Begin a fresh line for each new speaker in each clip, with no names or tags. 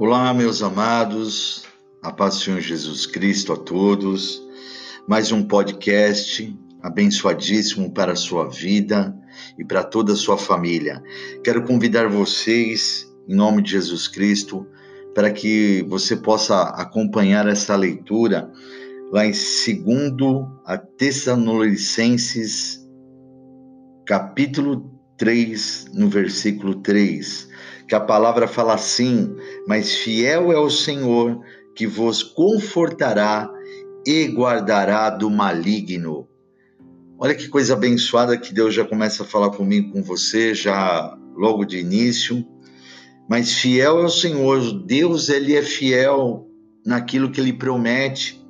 Olá, meus amados, a paz do Senhor Jesus Cristo a todos. Mais um podcast abençoadíssimo para a sua vida e para toda a sua família. Quero convidar vocês, em nome de Jesus Cristo, para que você possa acompanhar essa leitura lá em 2 a Tessalonicenses, capítulo 3, no versículo 3, que a palavra fala assim: Mas fiel é o Senhor que vos confortará e guardará do maligno. Olha que coisa abençoada que Deus já começa a falar comigo, com você, já logo de início. Mas fiel é o Senhor, Deus ele é fiel naquilo que ele promete.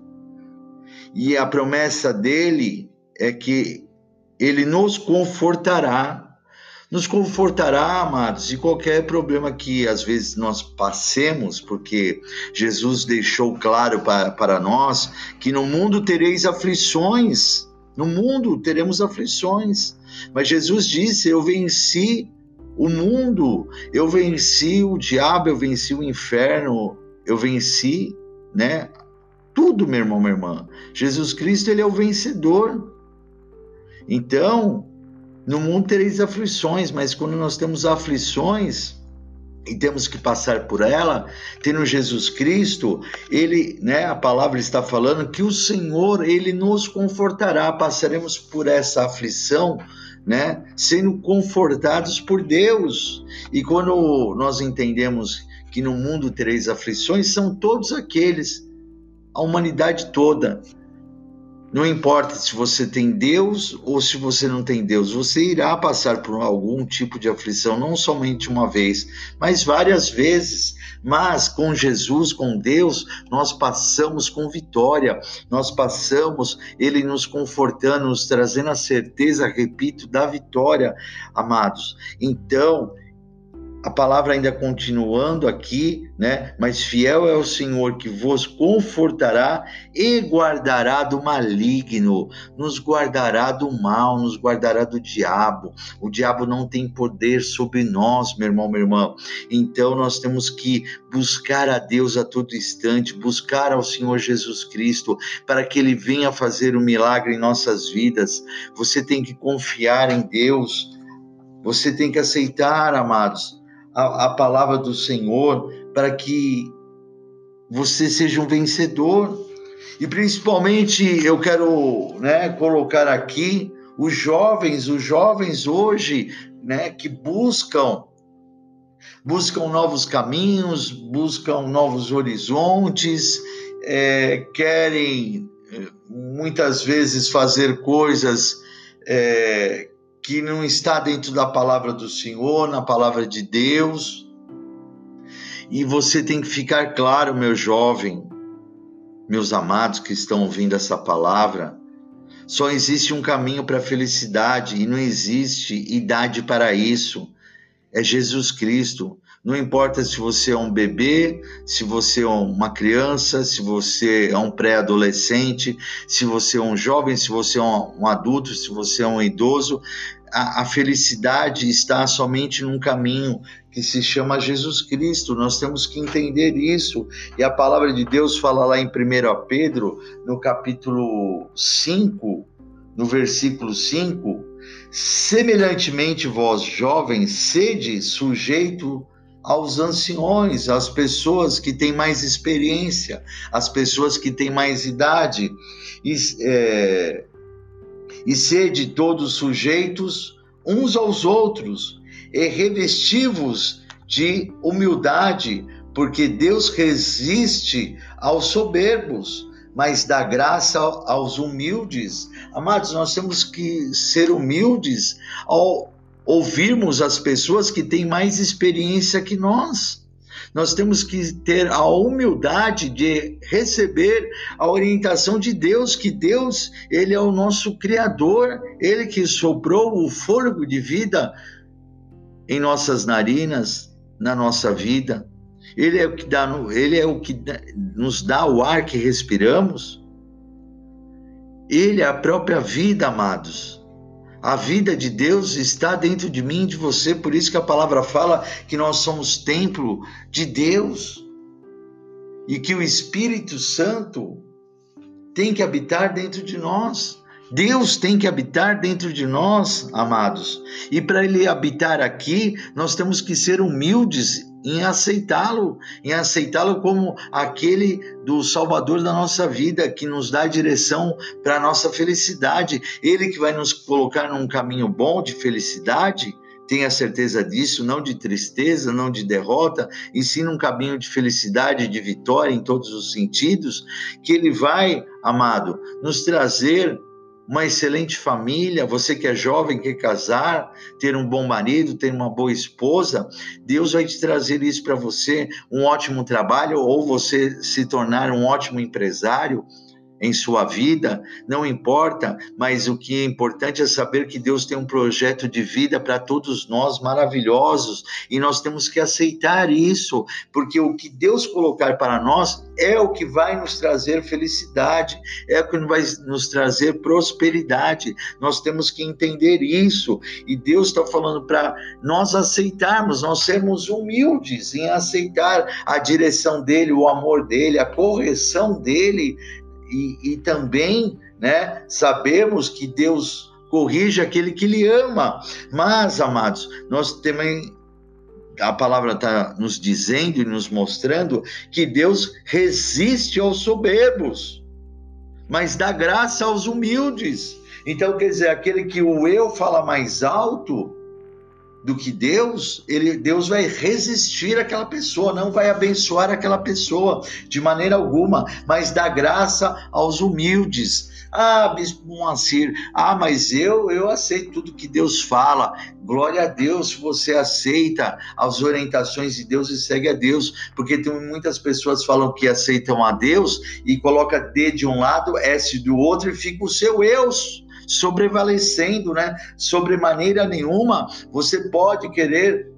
E a promessa dele é que ele nos confortará nos confortará, amados, de qualquer problema que às vezes nós passemos, porque Jesus deixou claro para, para nós que no mundo tereis aflições, no mundo teremos aflições, mas Jesus disse: Eu venci o mundo, eu venci o diabo, eu venci o inferno, eu venci, né? Tudo, meu irmão, minha irmã. Jesus Cristo, ele é o vencedor. Então, no mundo tereis aflições, mas quando nós temos aflições e temos que passar por ela, tendo Jesus Cristo, ele, né, a palavra está falando que o Senhor, ele nos confortará, passaremos por essa aflição, né, sendo confortados por Deus. E quando nós entendemos que no mundo tereis aflições, são todos aqueles, a humanidade toda, não importa se você tem Deus ou se você não tem Deus, você irá passar por algum tipo de aflição, não somente uma vez, mas várias vezes. Mas com Jesus, com Deus, nós passamos com vitória, nós passamos, Ele nos confortando, nos trazendo a certeza, repito, da vitória, amados. Então, a palavra ainda continuando aqui, né? Mas fiel é o Senhor que vos confortará e guardará do maligno, nos guardará do mal, nos guardará do diabo. O diabo não tem poder sobre nós, meu irmão, minha irmã. Então nós temos que buscar a Deus a todo instante, buscar ao Senhor Jesus Cristo para que ele venha fazer o um milagre em nossas vidas. Você tem que confiar em Deus. Você tem que aceitar, amados, a, a palavra do Senhor para que você seja um vencedor. E principalmente eu quero né, colocar aqui os jovens, os jovens hoje né, que buscam buscam novos caminhos, buscam novos horizontes, é, querem é, muitas vezes fazer coisas é, que não está dentro da palavra do Senhor, na palavra de Deus. E você tem que ficar claro, meu jovem, meus amados que estão ouvindo essa palavra, só existe um caminho para a felicidade e não existe idade para isso. É Jesus Cristo. Não importa se você é um bebê, se você é uma criança, se você é um pré-adolescente, se você é um jovem, se você é um adulto, se você é um idoso, a, a felicidade está somente num caminho que se chama Jesus Cristo. Nós temos que entender isso. E a palavra de Deus fala lá em 1 Pedro, no capítulo 5, no versículo 5, semelhantemente vós jovens sede sujeito aos anciões, às pessoas que têm mais experiência, às pessoas que têm mais idade, e, é, e sede todos sujeitos uns aos outros, e revestivos de humildade, porque Deus resiste aos soberbos, mas dá graça aos humildes. Amados, nós temos que ser humildes ao ouvirmos as pessoas que têm mais experiência que nós. Nós temos que ter a humildade de receber a orientação de Deus, que Deus, ele é o nosso criador, ele que soprou o fôlego de vida em nossas narinas, na nossa vida. Ele é o que dá, ele é o que nos dá o ar que respiramos. Ele é a própria vida, amados. A vida de Deus está dentro de mim de você, por isso que a palavra fala que nós somos templo de Deus. e que o Espírito Santo tem que habitar dentro de nós. Deus tem que habitar dentro de nós, amados. E para ele habitar aqui, nós temos que ser humildes em aceitá-lo, em aceitá-lo como aquele do Salvador da nossa vida, que nos dá direção para a nossa felicidade. Ele que vai nos colocar num caminho bom de felicidade tenha certeza disso, não de tristeza, não de derrota, e sim num caminho de felicidade, de vitória em todos os sentidos, que Ele vai, amado, nos trazer uma excelente família, você que é jovem, quer casar, ter um bom marido, ter uma boa esposa, Deus vai te trazer isso para você, um ótimo trabalho, ou você se tornar um ótimo empresário, em sua vida, não importa, mas o que é importante é saber que Deus tem um projeto de vida para todos nós maravilhosos e nós temos que aceitar isso, porque o que Deus colocar para nós é o que vai nos trazer felicidade, é o que vai nos trazer prosperidade. Nós temos que entender isso e Deus está falando para nós aceitarmos, nós sermos humildes em aceitar a direção dele, o amor dele, a correção dele e, e também né, sabemos que Deus corrige aquele que lhe ama. Mas, amados, nós também a palavra está nos dizendo e nos mostrando que Deus resiste aos soberbos, mas dá graça aos humildes. Então, quer dizer, aquele que o eu fala mais alto, do que Deus, ele, Deus vai resistir àquela pessoa, não vai abençoar aquela pessoa de maneira alguma, mas dá graça aos humildes. Ah, Bispo Moacir, ah, mas eu, eu aceito tudo que Deus fala. Glória a Deus, você aceita as orientações de Deus e segue a Deus, porque tem muitas pessoas falam que aceitam a Deus e coloca D de um lado, S do outro e fica o seu eu sobrevalecendo, né? Sobre maneira nenhuma você pode querer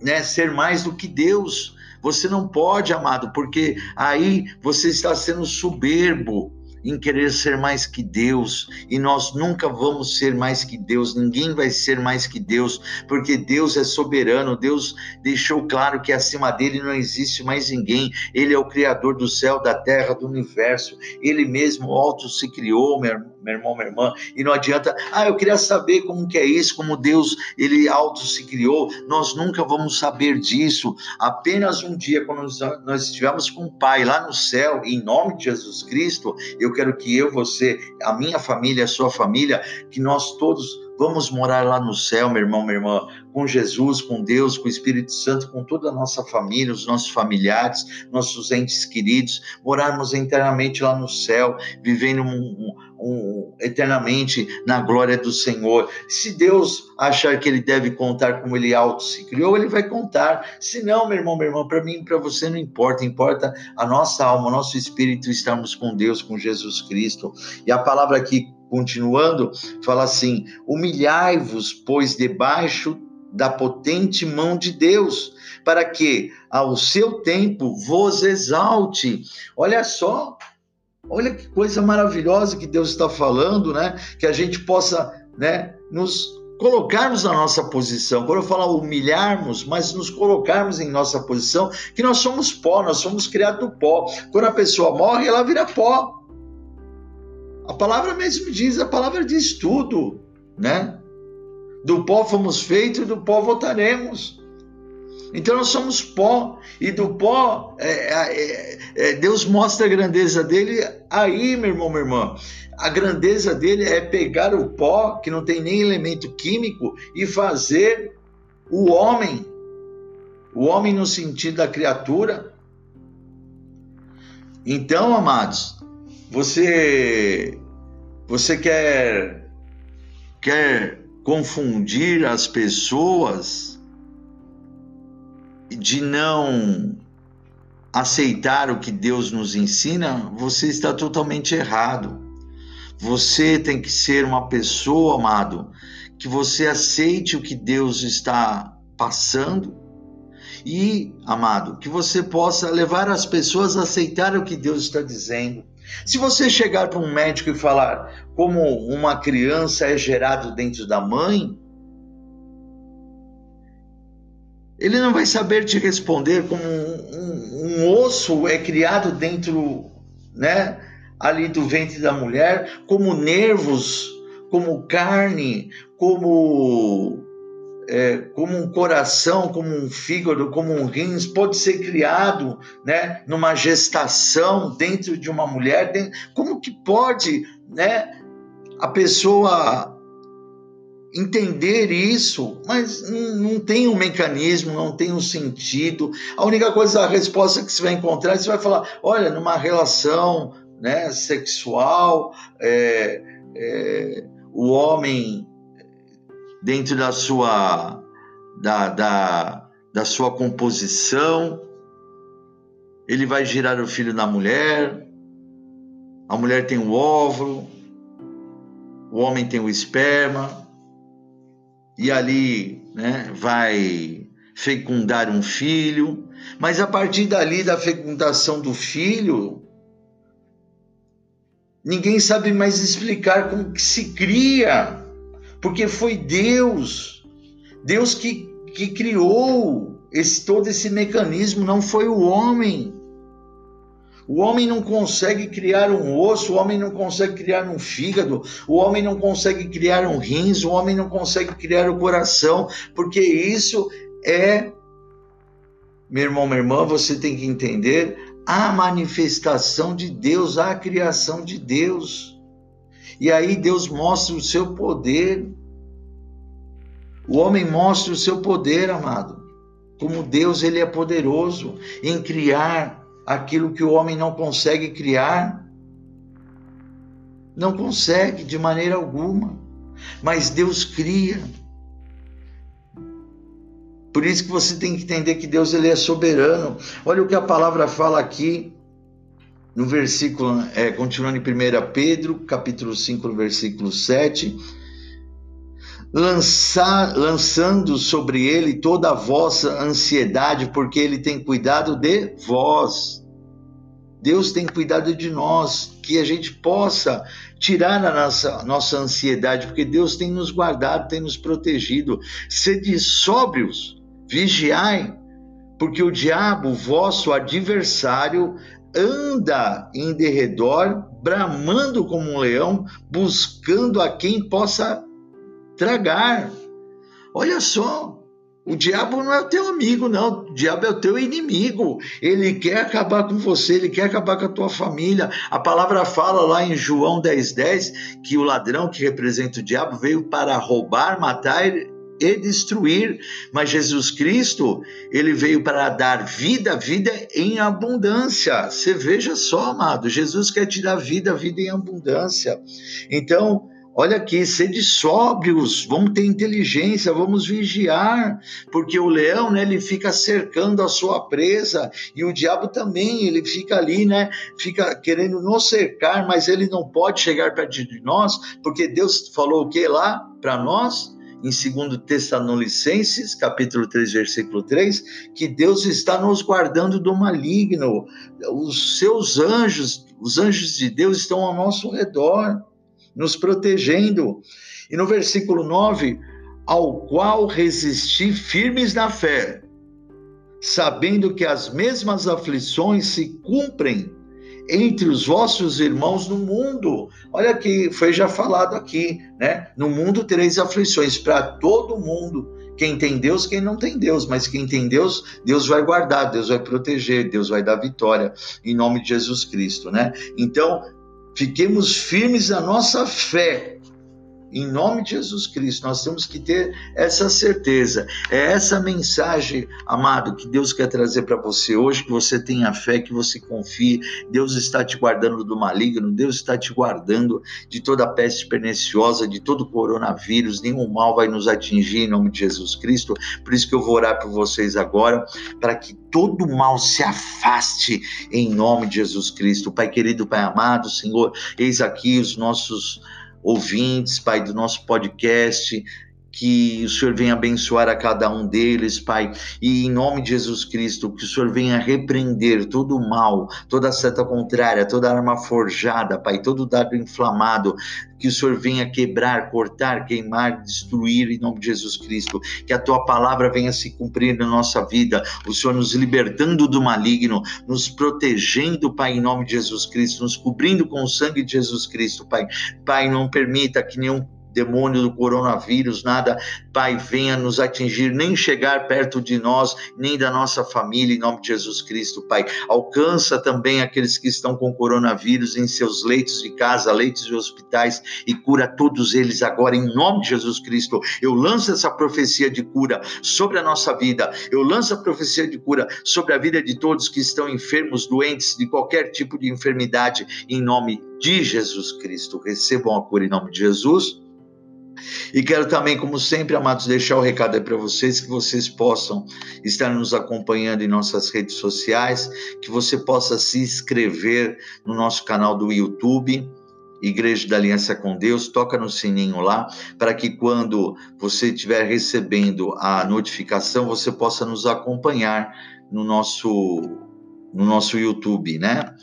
né, ser mais do que Deus. Você não pode, amado, porque aí você está sendo soberbo em querer ser mais que Deus, e nós nunca vamos ser mais que Deus, ninguém vai ser mais que Deus, porque Deus é soberano, Deus deixou claro que acima dele não existe mais ninguém, ele é o criador do céu, da terra, do universo, ele mesmo alto se criou, meu, irmão, minha irmã, e não adianta, ah, eu queria saber como que é isso, como Deus, ele alto se criou, nós nunca vamos saber disso, apenas um dia, quando nós estivermos com o Pai lá no céu, em nome de Jesus Cristo, eu quero que eu, você, a minha família, a sua família, que nós todos vamos morar lá no céu, meu irmão, minha irmã, com Jesus, com Deus, com o Espírito Santo, com toda a nossa família, os nossos familiares, nossos entes queridos, morarmos eternamente lá no céu, vivendo um, um, um, eternamente na glória do Senhor. Se Deus achar que ele deve contar como ele auto se criou, ele vai contar. Se não, meu irmão, meu irmão, para mim, para você não importa, importa a nossa alma, o nosso espírito estarmos com Deus, com Jesus Cristo. E a palavra aqui continuando, fala assim: humilhai-vos, pois debaixo da potente mão de Deus, para que ao seu tempo vos exalte. Olha só, olha que coisa maravilhosa que Deus está falando, né? Que a gente possa, né, nos colocarmos na nossa posição. Quando eu falo humilharmos, mas nos colocarmos em nossa posição, que nós somos pó, nós somos criados do pó. Quando a pessoa morre, ela vira pó. A palavra mesmo diz, a palavra diz tudo, né? Do pó fomos feitos e do pó voltaremos. Então nós somos pó, e do pó, é, é, é, Deus mostra a grandeza dele aí, meu irmão, minha irmã. A grandeza dele é pegar o pó, que não tem nem elemento químico, e fazer o homem, o homem no sentido da criatura. Então, amados, você você quer quer confundir as pessoas de não aceitar o que Deus nos ensina, você está totalmente errado. Você tem que ser uma pessoa, amado, que você aceite o que Deus está passando e, amado, que você possa levar as pessoas a aceitar o que Deus está dizendo. Se você chegar para um médico e falar como uma criança é gerado dentro da mãe, Ele não vai saber te responder como um, um, um osso é criado dentro, né, ali do ventre da mulher, como nervos, como carne, como é, como um coração, como um fígado, como um rins, pode ser criado né, numa gestação dentro de uma mulher. Como que pode né, a pessoa entender isso, mas não tem um mecanismo, não tem um sentido. A única coisa, a resposta que você vai encontrar, você vai falar, olha, numa relação né, sexual, é, é, o homem dentro da sua da, da, da sua composição, ele vai girar o filho na mulher, a mulher tem o óvulo, o homem tem o esperma, e ali né, vai fecundar um filho, mas a partir dali da fecundação do filho, ninguém sabe mais explicar como que se cria, porque foi Deus, Deus que, que criou esse, todo esse mecanismo, não foi o homem. O homem não consegue criar um osso, o homem não consegue criar um fígado, o homem não consegue criar um rins, o homem não consegue criar o coração, porque isso é, meu irmão, minha irmã, você tem que entender a manifestação de Deus, a criação de Deus. E aí Deus mostra o seu poder. O homem mostra o seu poder, amado. Como Deus ele é poderoso em criar aquilo que o homem não consegue criar. Não consegue de maneira alguma. Mas Deus cria. Por isso que você tem que entender que Deus ele é soberano. Olha o que a palavra fala aqui no versículo, é, continuando em 1 Pedro, capítulo 5, no versículo 7 lançar, lançando sobre ele toda a vossa ansiedade, porque ele tem cuidado de vós. Deus tem cuidado de nós, que a gente possa tirar a nossa, nossa ansiedade, porque Deus tem nos guardado, tem nos protegido. Sede sóbrios, vigiai, porque o diabo, vosso adversário, anda em derredor, bramando como um leão, buscando a quem possa tragar. Olha só, o diabo não é o teu amigo, não. O diabo é o teu inimigo. Ele quer acabar com você, ele quer acabar com a tua família. A palavra fala lá em João 10,10 10, que o ladrão que representa o diabo veio para roubar, matar e destruir. Mas Jesus Cristo, ele veio para dar vida, vida em abundância. Você veja só, amado, Jesus quer te dar vida, vida em abundância. Então, Olha aqui, sede sóbrios, vamos ter inteligência, vamos vigiar, porque o leão, né, ele fica cercando a sua presa e o diabo também, ele fica ali, né, fica querendo nos cercar, mas ele não pode chegar perto de nós, porque Deus falou o que lá para nós? Em 2 Tessalonicenses, capítulo 3, versículo 3, que Deus está nos guardando do maligno. Os seus anjos, os anjos de Deus estão ao nosso redor nos protegendo. E no versículo 9, ao qual resisti firmes na fé, sabendo que as mesmas aflições se cumprem entre os vossos irmãos no mundo. Olha que foi já falado aqui, né? No mundo tereis aflições para todo mundo. Quem tem Deus, quem não tem Deus, mas quem tem Deus, Deus vai guardar, Deus vai proteger, Deus vai dar vitória em nome de Jesus Cristo, né? Então, Fiquemos firmes na nossa fé. Em nome de Jesus Cristo, nós temos que ter essa certeza. É essa mensagem, amado, que Deus quer trazer para você hoje, que você tenha fé, que você confie. Deus está te guardando do maligno, Deus está te guardando de toda peste perniciosa, de todo coronavírus. Nenhum mal vai nos atingir em nome de Jesus Cristo. Por isso que eu vou orar por vocês agora, para que todo mal se afaste em nome de Jesus Cristo. Pai querido, Pai amado, Senhor, eis aqui os nossos ouvintes, Pai, do nosso podcast que o Senhor venha abençoar a cada um deles, Pai, e em nome de Jesus Cristo, que o Senhor venha repreender todo o mal, toda seta contrária, toda arma forjada, Pai, todo dado inflamado, que o Senhor venha quebrar, cortar, queimar, destruir em nome de Jesus Cristo, que a tua palavra venha se cumprir na nossa vida, o Senhor nos libertando do maligno, nos protegendo, Pai, em nome de Jesus Cristo, nos cobrindo com o sangue de Jesus Cristo, Pai. Pai, não permita que nenhum demônio do coronavírus, nada, Pai, venha nos atingir, nem chegar perto de nós, nem da nossa família, em nome de Jesus Cristo, Pai. Alcança também aqueles que estão com coronavírus em seus leitos de casa, leitos de hospitais, e cura todos eles agora, em nome de Jesus Cristo. Eu lanço essa profecia de cura sobre a nossa vida, eu lanço a profecia de cura sobre a vida de todos que estão enfermos, doentes, de qualquer tipo de enfermidade, em nome de Jesus Cristo. Recebam a cura em nome de Jesus. E quero também, como sempre, amados, deixar o recado aí para vocês, que vocês possam estar nos acompanhando em nossas redes sociais, que você possa se inscrever no nosso canal do YouTube, Igreja da Aliança com Deus, toca no sininho lá, para que quando você estiver recebendo a notificação, você possa nos acompanhar no nosso no nosso YouTube, né?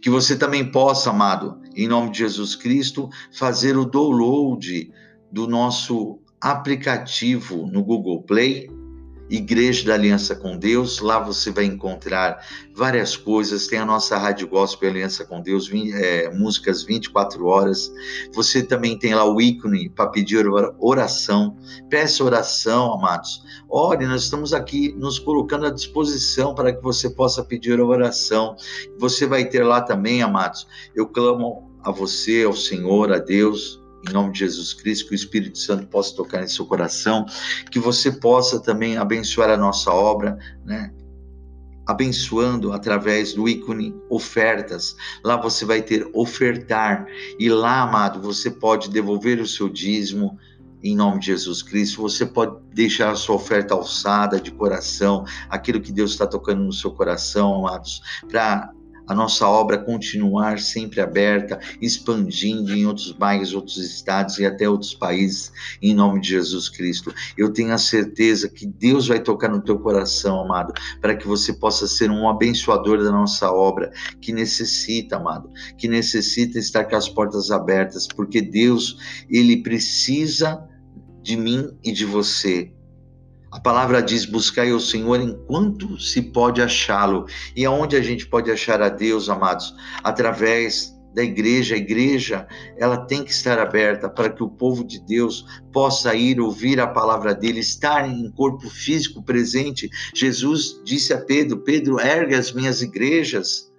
Que você também possa, amado, em nome de Jesus Cristo, fazer o download do nosso aplicativo no Google Play, Igreja da Aliança com Deus. Lá você vai encontrar várias coisas. Tem a nossa Rádio Gospel Aliança com Deus, é, músicas 24 horas. Você também tem lá o ícone para pedir oração. Peça oração, amados. Ore, nós estamos aqui nos colocando à disposição para que você possa pedir oração. Você vai ter lá também, amados. Eu clamo a você, ao Senhor, a Deus em nome de Jesus Cristo, que o Espírito Santo possa tocar em seu coração, que você possa também abençoar a nossa obra, né? abençoando através do ícone ofertas. Lá você vai ter ofertar e lá, amado, você pode devolver o seu dízimo em nome de Jesus Cristo. Você pode deixar a sua oferta alçada de coração, aquilo que Deus está tocando no seu coração, amados, para a nossa obra continuar sempre aberta, expandindo em outros bairros, outros estados e até outros países, em nome de Jesus Cristo. Eu tenho a certeza que Deus vai tocar no teu coração, amado, para que você possa ser um abençoador da nossa obra, que necessita, amado, que necessita estar com as portas abertas, porque Deus, ele precisa de mim e de você a palavra diz: buscai o Senhor enquanto se pode achá-lo. E aonde a gente pode achar a Deus, amados? Através da igreja. A igreja, ela tem que estar aberta para que o povo de Deus possa ir ouvir a palavra dele, estar em corpo físico presente. Jesus disse a Pedro: Pedro, ergue as minhas igrejas.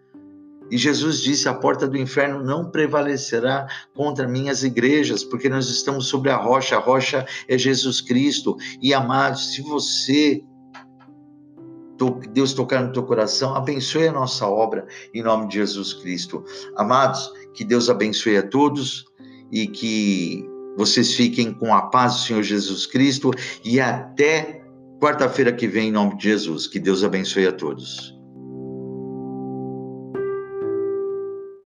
E Jesus disse: A porta do inferno não prevalecerá contra minhas igrejas, porque nós estamos sobre a rocha, a rocha é Jesus Cristo. E amados, se você Deus tocar no teu coração, abençoe a nossa obra em nome de Jesus Cristo. Amados, que Deus abençoe a todos e que vocês fiquem com a paz do Senhor Jesus Cristo e até quarta-feira que vem em nome de Jesus. Que Deus abençoe a todos.